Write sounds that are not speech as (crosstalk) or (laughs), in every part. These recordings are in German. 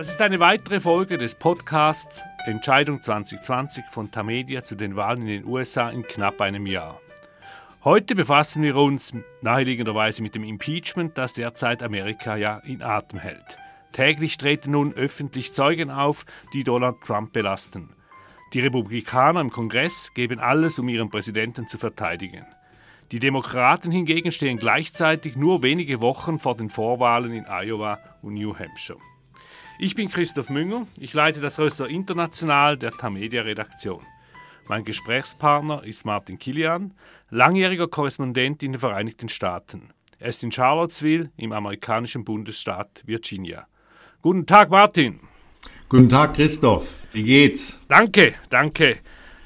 Das ist eine weitere Folge des Podcasts Entscheidung 2020 von Tamedia zu den Wahlen in den USA in knapp einem Jahr. Heute befassen wir uns naheliegenderweise mit dem Impeachment, das derzeit Amerika ja in Atem hält. Täglich treten nun öffentlich Zeugen auf, die Donald Trump belasten. Die Republikaner im Kongress geben alles, um ihren Präsidenten zu verteidigen. Die Demokraten hingegen stehen gleichzeitig nur wenige Wochen vor den Vorwahlen in Iowa und New Hampshire. Ich bin Christoph Münger, ich leite das Röster International der Tamedia Redaktion. Mein Gesprächspartner ist Martin Kilian, langjähriger Korrespondent in den Vereinigten Staaten. Er ist in Charlottesville im amerikanischen Bundesstaat Virginia. Guten Tag, Martin. Guten Tag, Christoph. Wie geht's? Danke, danke.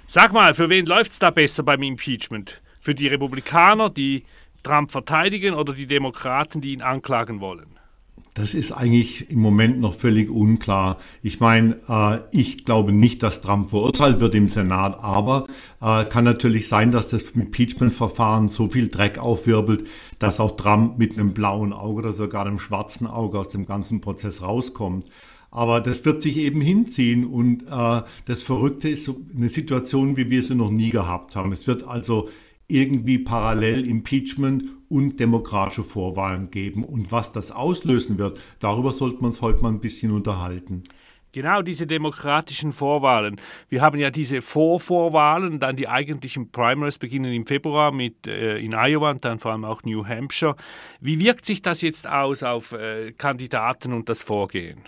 Sag mal, für wen läuft's da besser beim Impeachment? Für die Republikaner, die Trump verteidigen oder die Demokraten, die ihn anklagen wollen? Das ist eigentlich im Moment noch völlig unklar. Ich meine, äh, ich glaube nicht, dass Trump verurteilt wird im Senat, aber äh, kann natürlich sein, dass das Impeachment-Verfahren so viel Dreck aufwirbelt, dass auch Trump mit einem blauen Auge oder sogar einem schwarzen Auge aus dem ganzen Prozess rauskommt. Aber das wird sich eben hinziehen und äh, das Verrückte ist so eine Situation, wie wir sie noch nie gehabt haben. Es wird also irgendwie parallel Impeachment und demokratische Vorwahlen geben. Und was das auslösen wird, darüber sollte man uns heute mal ein bisschen unterhalten. Genau diese demokratischen Vorwahlen. Wir haben ja diese Vorvorwahlen, dann die eigentlichen Primaries beginnen im Februar mit äh, in Iowa und dann vor allem auch New Hampshire. Wie wirkt sich das jetzt aus auf äh, Kandidaten und das Vorgehen?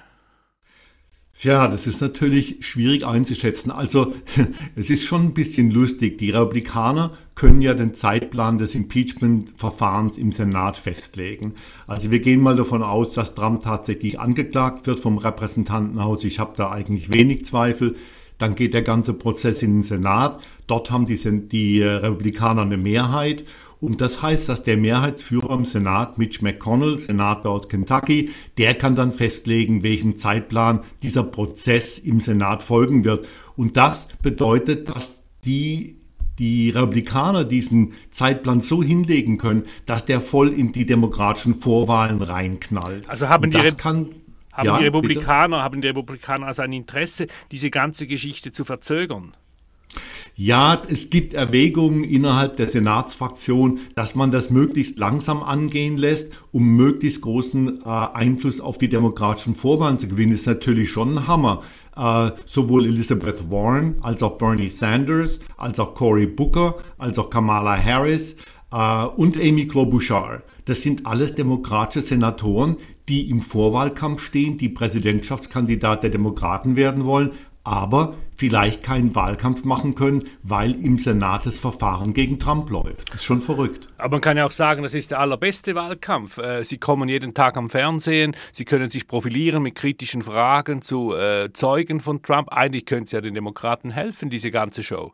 Ja, das ist natürlich schwierig einzuschätzen. Also (laughs) es ist schon ein bisschen lustig. Die Republikaner können ja den Zeitplan des Impeachment-Verfahrens im Senat festlegen. Also wir gehen mal davon aus, dass Trump tatsächlich angeklagt wird vom Repräsentantenhaus. Ich habe da eigentlich wenig Zweifel. Dann geht der ganze Prozess in den Senat. Dort haben die, die Republikaner eine Mehrheit und das heißt, dass der Mehrheitsführer im Senat, Mitch McConnell, Senator aus Kentucky, der kann dann festlegen, welchen Zeitplan dieser Prozess im Senat folgen wird. Und das bedeutet, dass die die Republikaner diesen Zeitplan so hinlegen können, dass der voll in die demokratischen Vorwahlen reinknallt. Also haben die, kann, haben ja, die Republikaner, bitte? haben die Republikaner also ein Interesse, diese ganze Geschichte zu verzögern? Ja, es gibt Erwägungen innerhalb der Senatsfraktion, dass man das möglichst langsam angehen lässt, um möglichst großen äh, Einfluss auf die demokratischen Vorwahlen zu gewinnen. Ist natürlich schon ein Hammer. Uh, sowohl Elizabeth Warren als auch Bernie Sanders, als auch Cory Booker, als auch Kamala Harris uh, und Amy Klobuchar. Das sind alles demokratische Senatoren, die im Vorwahlkampf stehen, die Präsidentschaftskandidat der Demokraten werden wollen, aber vielleicht keinen Wahlkampf machen können, weil im Senat das Verfahren gegen Trump läuft. Das ist schon verrückt. Aber man kann ja auch sagen, das ist der allerbeste Wahlkampf. Äh, Sie kommen jeden Tag am Fernsehen, Sie können sich profilieren mit kritischen Fragen zu äh, Zeugen von Trump. Eigentlich könnte es ja den Demokraten helfen, diese ganze Show.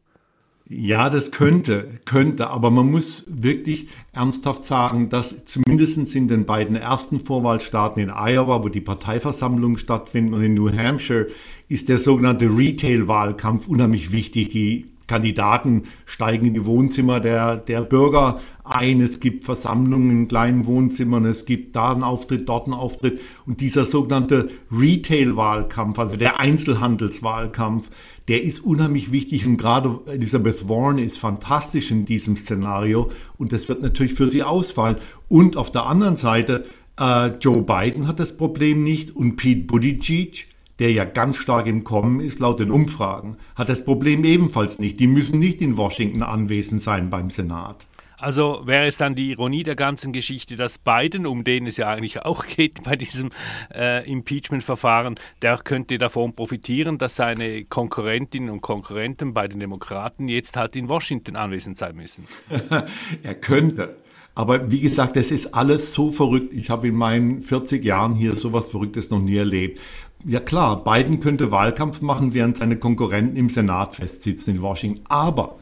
Ja, das könnte, könnte, aber man muss wirklich ernsthaft sagen, dass zumindest in den beiden ersten Vorwahlstaaten in Iowa, wo die Parteiversammlungen stattfinden, und in New Hampshire ist der sogenannte Retail-Wahlkampf unheimlich wichtig. Die Kandidaten steigen in die Wohnzimmer der, der Bürger ein. Es gibt Versammlungen in kleinen Wohnzimmern. Es gibt da einen Auftritt, dort einen Auftritt. Und dieser sogenannte Retail-Wahlkampf, also der Einzelhandelswahlkampf, der ist unheimlich wichtig und gerade Elizabeth Warren ist fantastisch in diesem Szenario und das wird natürlich für sie ausfallen. Und auf der anderen Seite, äh, Joe Biden hat das Problem nicht und Pete Buttigieg, der ja ganz stark im Kommen ist laut den Umfragen, hat das Problem ebenfalls nicht. Die müssen nicht in Washington anwesend sein beim Senat. Also wäre es dann die Ironie der ganzen Geschichte, dass Biden, um den es ja eigentlich auch geht bei diesem äh, Impeachment-Verfahren, der könnte davon profitieren, dass seine Konkurrentinnen und Konkurrenten bei den Demokraten jetzt halt in Washington anwesend sein müssen. (laughs) er könnte. Aber wie gesagt, das ist alles so verrückt. Ich habe in meinen 40 Jahren hier sowas Verrücktes noch nie erlebt. Ja klar, Biden könnte Wahlkampf machen, während seine Konkurrenten im Senat festsitzen in Washington. Aber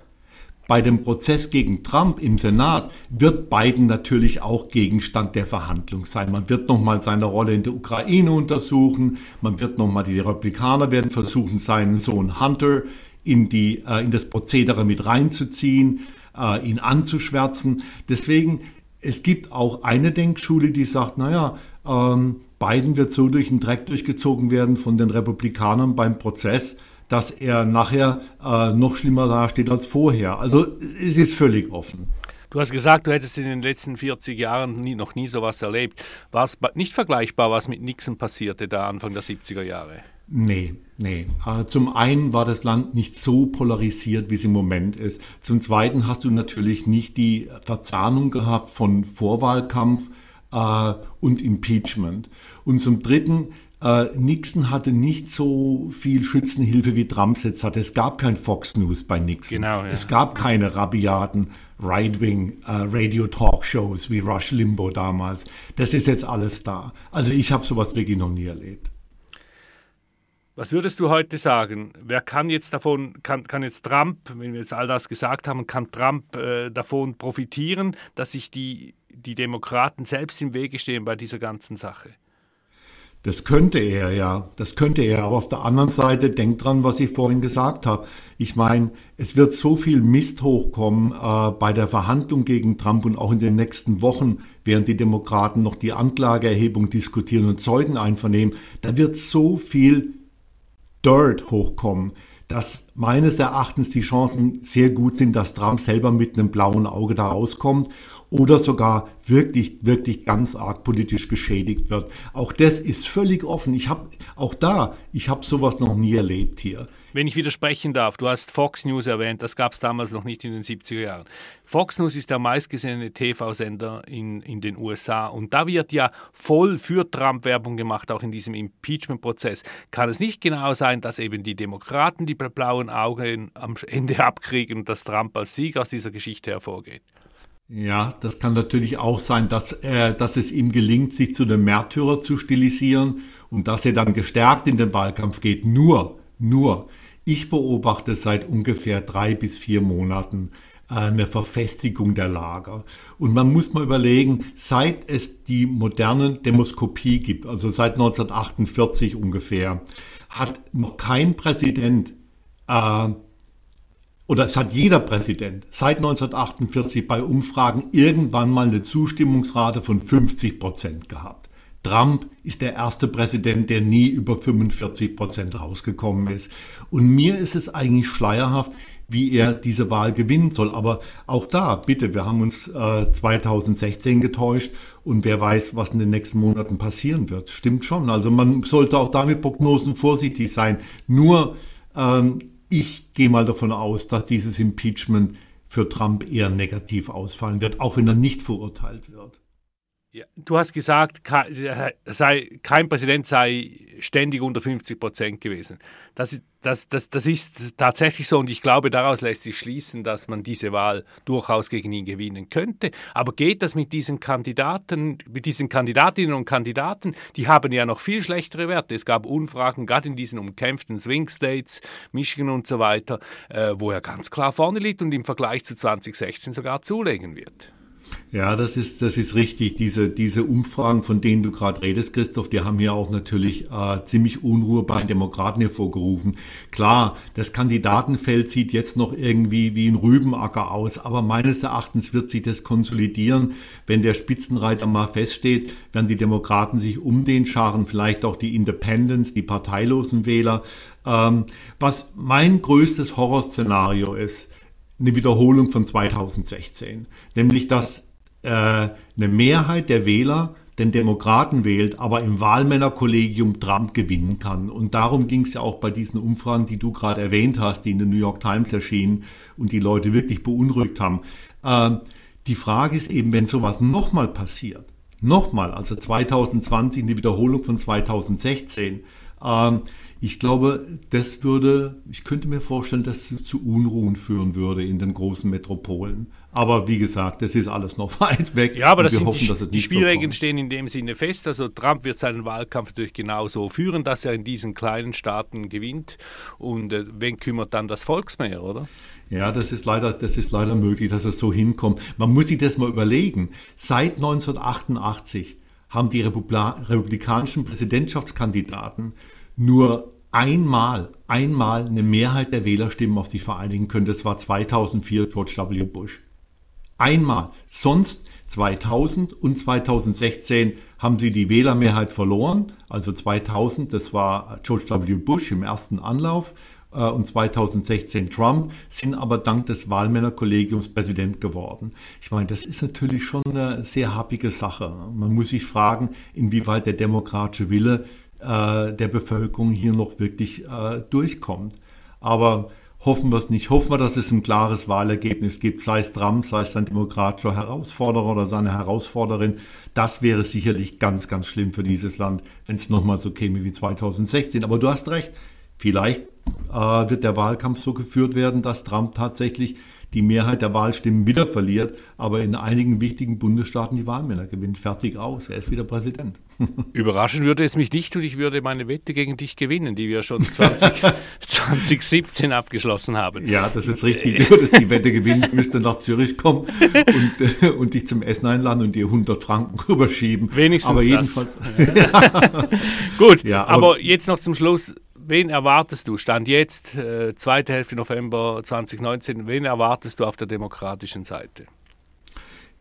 bei dem Prozess gegen Trump im Senat wird Biden natürlich auch Gegenstand der Verhandlung sein. Man wird nochmal seine Rolle in der Ukraine untersuchen. Man wird nochmal, die Republikaner werden versuchen, seinen Sohn Hunter in, die, äh, in das Prozedere mit reinzuziehen, äh, ihn anzuschwärzen. Deswegen, es gibt auch eine Denkschule, die sagt, naja, ähm, Biden wird so durch den Dreck durchgezogen werden von den Republikanern beim Prozess, dass er nachher äh, noch schlimmer dasteht als vorher. Also es ist völlig offen. Du hast gesagt, du hättest in den letzten 40 Jahren nie, noch nie sowas erlebt. War es nicht vergleichbar, was mit Nixon passierte da Anfang der 70er Jahre? Nee, nee. Äh, zum einen war das Land nicht so polarisiert, wie es im Moment ist. Zum zweiten hast du natürlich nicht die Verzahnung gehabt von Vorwahlkampf äh, und Impeachment. Und zum dritten, äh, Nixon hatte nicht so viel Schützenhilfe wie Trump jetzt hat. Es gab kein Fox News bei Nixon. Genau, ja. Es gab keine rabiaten Right-Wing äh, Radio-Talkshows wie Rush Limbo damals. Das ist jetzt alles da. Also ich habe sowas wirklich noch nie erlebt. Was würdest du heute sagen? Wer kann jetzt davon, kann, kann jetzt Trump, wenn wir jetzt all das gesagt haben, kann Trump äh, davon profitieren, dass sich die, die Demokraten selbst im Wege stehen bei dieser ganzen Sache? Das könnte er ja, das könnte er. Aber auf der anderen Seite, denkt dran, was ich vorhin gesagt habe. Ich meine, es wird so viel Mist hochkommen äh, bei der Verhandlung gegen Trump und auch in den nächsten Wochen, während die Demokraten noch die Anklageerhebung diskutieren und Zeugen einvernehmen. Da wird so viel Dirt hochkommen, dass meines Erachtens die Chancen sehr gut sind, dass Trump selber mit einem blauen Auge da rauskommt oder sogar wirklich, wirklich ganz arg politisch geschädigt wird. Auch das ist völlig offen. Ich habe auch da, ich habe sowas noch nie erlebt hier. Wenn ich widersprechen darf, du hast Fox News erwähnt, das gab es damals noch nicht in den 70er Jahren. Fox News ist der meistgesehene TV-Sender in, in den USA und da wird ja voll für Trump Werbung gemacht, auch in diesem Impeachment-Prozess. Kann es nicht genau sein, dass eben die Demokraten die blauen Augen am Ende abkriegen und dass Trump als Sieg aus dieser Geschichte hervorgeht? Ja, das kann natürlich auch sein, dass, äh, dass es ihm gelingt, sich zu einem Märtyrer zu stilisieren und dass er dann gestärkt in den Wahlkampf geht. Nur, nur, ich beobachte seit ungefähr drei bis vier Monaten äh, eine Verfestigung der Lager. Und man muss mal überlegen, seit es die moderne Demoskopie gibt, also seit 1948 ungefähr, hat noch kein Präsident äh, oder es hat jeder Präsident seit 1948 bei Umfragen irgendwann mal eine Zustimmungsrate von 50 Prozent gehabt. Trump ist der erste Präsident, der nie über 45 Prozent rausgekommen ist. Und mir ist es eigentlich schleierhaft, wie er diese Wahl gewinnen soll. Aber auch da, bitte, wir haben uns äh, 2016 getäuscht und wer weiß, was in den nächsten Monaten passieren wird. Stimmt schon. Also man sollte auch da mit Prognosen vorsichtig sein. Nur ähm, ich gehe mal davon aus, dass dieses Impeachment für Trump eher negativ ausfallen wird, auch wenn er nicht verurteilt wird. Ja, du hast gesagt, sei, kein Präsident sei ständig unter 50 Prozent gewesen. Das, das, das, das ist tatsächlich so und ich glaube, daraus lässt sich schließen, dass man diese Wahl durchaus gegen ihn gewinnen könnte. Aber geht das mit diesen Kandidaten, mit diesen Kandidatinnen und Kandidaten? Die haben ja noch viel schlechtere Werte. Es gab Umfragen, gerade in diesen umkämpften Swing States, Michigan und so weiter, äh, wo er ganz klar vorne liegt und im Vergleich zu 2016 sogar zulegen wird. Ja, das ist, das ist richtig. Diese, diese Umfragen, von denen du gerade redest, Christoph, die haben ja auch natürlich äh, ziemlich Unruhe bei den Demokraten hervorgerufen. Klar, das Kandidatenfeld sieht jetzt noch irgendwie wie ein Rübenacker aus, aber meines Erachtens wird sich das konsolidieren. Wenn der Spitzenreiter mal feststeht, werden die Demokraten sich um den scharen, vielleicht auch die Independents, die parteilosen Wähler. Ähm, was mein größtes Horrorszenario ist, eine Wiederholung von 2016, nämlich dass äh, eine Mehrheit der Wähler den Demokraten wählt, aber im Wahlmännerkollegium Trump gewinnen kann. Und darum ging es ja auch bei diesen Umfragen, die du gerade erwähnt hast, die in den New York Times erschienen und die Leute wirklich beunruhigt haben. Äh, die Frage ist eben, wenn sowas nochmal passiert, nochmal, also 2020 eine Wiederholung von 2016, äh, ich glaube, das würde, ich könnte mir vorstellen, dass es zu Unruhen führen würde in den großen Metropolen. Aber wie gesagt, das ist alles noch (laughs) weit weg. Ja, aber das wir hoffen, die, dass es die Spielregeln so stehen in dem Sinne fest. Also Trump wird seinen Wahlkampf natürlich genauso führen, dass er in diesen kleinen Staaten gewinnt. Und äh, wen kümmert dann das Volksmeer, oder? Ja, das ist leider, das ist leider möglich, dass es so hinkommt. Man muss sich das mal überlegen. Seit 1988 haben die republikanischen Präsidentschaftskandidaten nur einmal, einmal eine Mehrheit der Wählerstimmen auf sich vereinigen können. Das war 2004 George W. Bush. Einmal. Sonst 2000 und 2016 haben sie die Wählermehrheit verloren. Also 2000, das war George W. Bush im ersten Anlauf äh, und 2016 Trump, sind aber dank des Wahlmännerkollegiums Präsident geworden. Ich meine, das ist natürlich schon eine sehr happige Sache. Man muss sich fragen, inwieweit der demokratische Wille äh, der Bevölkerung hier noch wirklich äh, durchkommt. Aber hoffen wir es nicht. Hoffen wir, dass es ein klares Wahlergebnis gibt, sei es Trump, sei es sein demokratischer Herausforderer oder seine Herausforderin. Das wäre sicherlich ganz, ganz schlimm für dieses Land, wenn es nochmal so käme wie 2016. Aber du hast recht, vielleicht äh, wird der Wahlkampf so geführt werden, dass Trump tatsächlich die Mehrheit der Wahlstimmen wieder verliert, aber in einigen wichtigen Bundesstaaten die Wahlmänner gewinnt. Fertig aus. Er ist wieder Präsident. (laughs) Überraschen würde es mich nicht und ich würde meine Wette gegen dich gewinnen, die wir schon 20, 2017 (laughs) abgeschlossen haben. Ja, das ist richtig. Du würdest die Wette gewinnen, müsste nach Zürich kommen und, äh, und dich zum Essen einladen und dir 100 Franken (laughs) rüberschieben. Wenigstens aber jedenfalls. Gut, ja, aber, aber jetzt noch zum Schluss wen erwartest du, Stand jetzt, äh, zweite Hälfte November 2019, wen erwartest du auf der demokratischen Seite?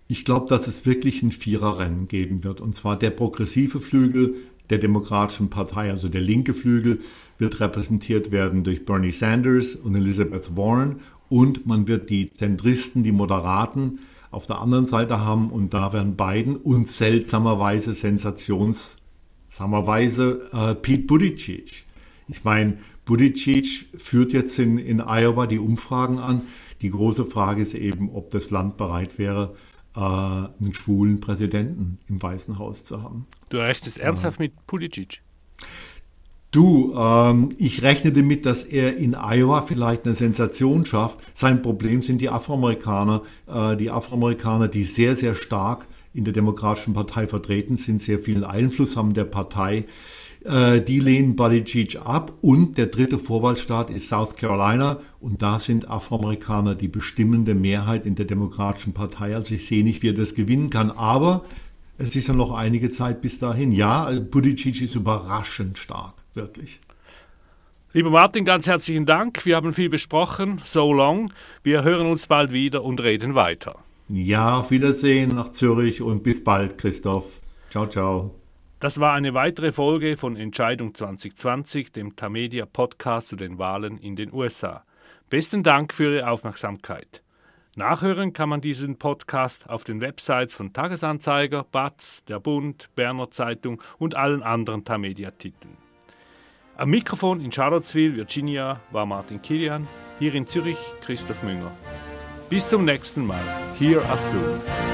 Ich glaube, dass es wirklich ein Viererrennen geben wird. Und zwar der progressive Flügel der Demokratischen Partei, also der linke Flügel, wird repräsentiert werden durch Bernie Sanders und Elizabeth Warren. Und man wird die Zentristen, die Moderaten auf der anderen Seite haben. Und da werden Biden und seltsamerweise Sensations, samerweise äh, Pete Buttigieg ich meine, Buttigieg führt jetzt in, in Iowa die Umfragen an. Die große Frage ist eben, ob das Land bereit wäre, äh, einen schwulen Präsidenten im Weißen Haus zu haben. Du rechnest ernsthaft äh, mit Buttigieg? Du, ähm, ich rechne damit, dass er in Iowa vielleicht eine Sensation schafft. Sein Problem sind die Afroamerikaner, äh, die Afroamerikaner, die sehr, sehr stark in der Demokratischen Partei vertreten sind, sehr viel Einfluss haben der Partei. Äh, die lehnen Buttigieg ab und der dritte Vorwahlstaat ist South Carolina und da sind Afroamerikaner die bestimmende Mehrheit in der Demokratischen Partei. Also ich sehe nicht, wie er das gewinnen kann, aber es ist ja noch einige Zeit bis dahin. Ja, Buttigieg ist überraschend stark, wirklich. Lieber Martin, ganz herzlichen Dank. Wir haben viel besprochen. So long. Wir hören uns bald wieder und reden weiter. Ja, auf Wiedersehen nach Zürich und bis bald, Christoph. Ciao, ciao. Das war eine weitere Folge von Entscheidung 2020, dem Tamedia Podcast zu den Wahlen in den USA. Besten Dank für Ihre Aufmerksamkeit. Nachhören kann man diesen Podcast auf den Websites von Tagesanzeiger, BATZ, Der Bund, Berner Zeitung und allen anderen Tamedia-Titeln. Am Mikrofon in Charlottesville, Virginia, war Martin Kilian, hier in Zürich Christoph Münger. Bis zum nächsten Mal. Here as soon.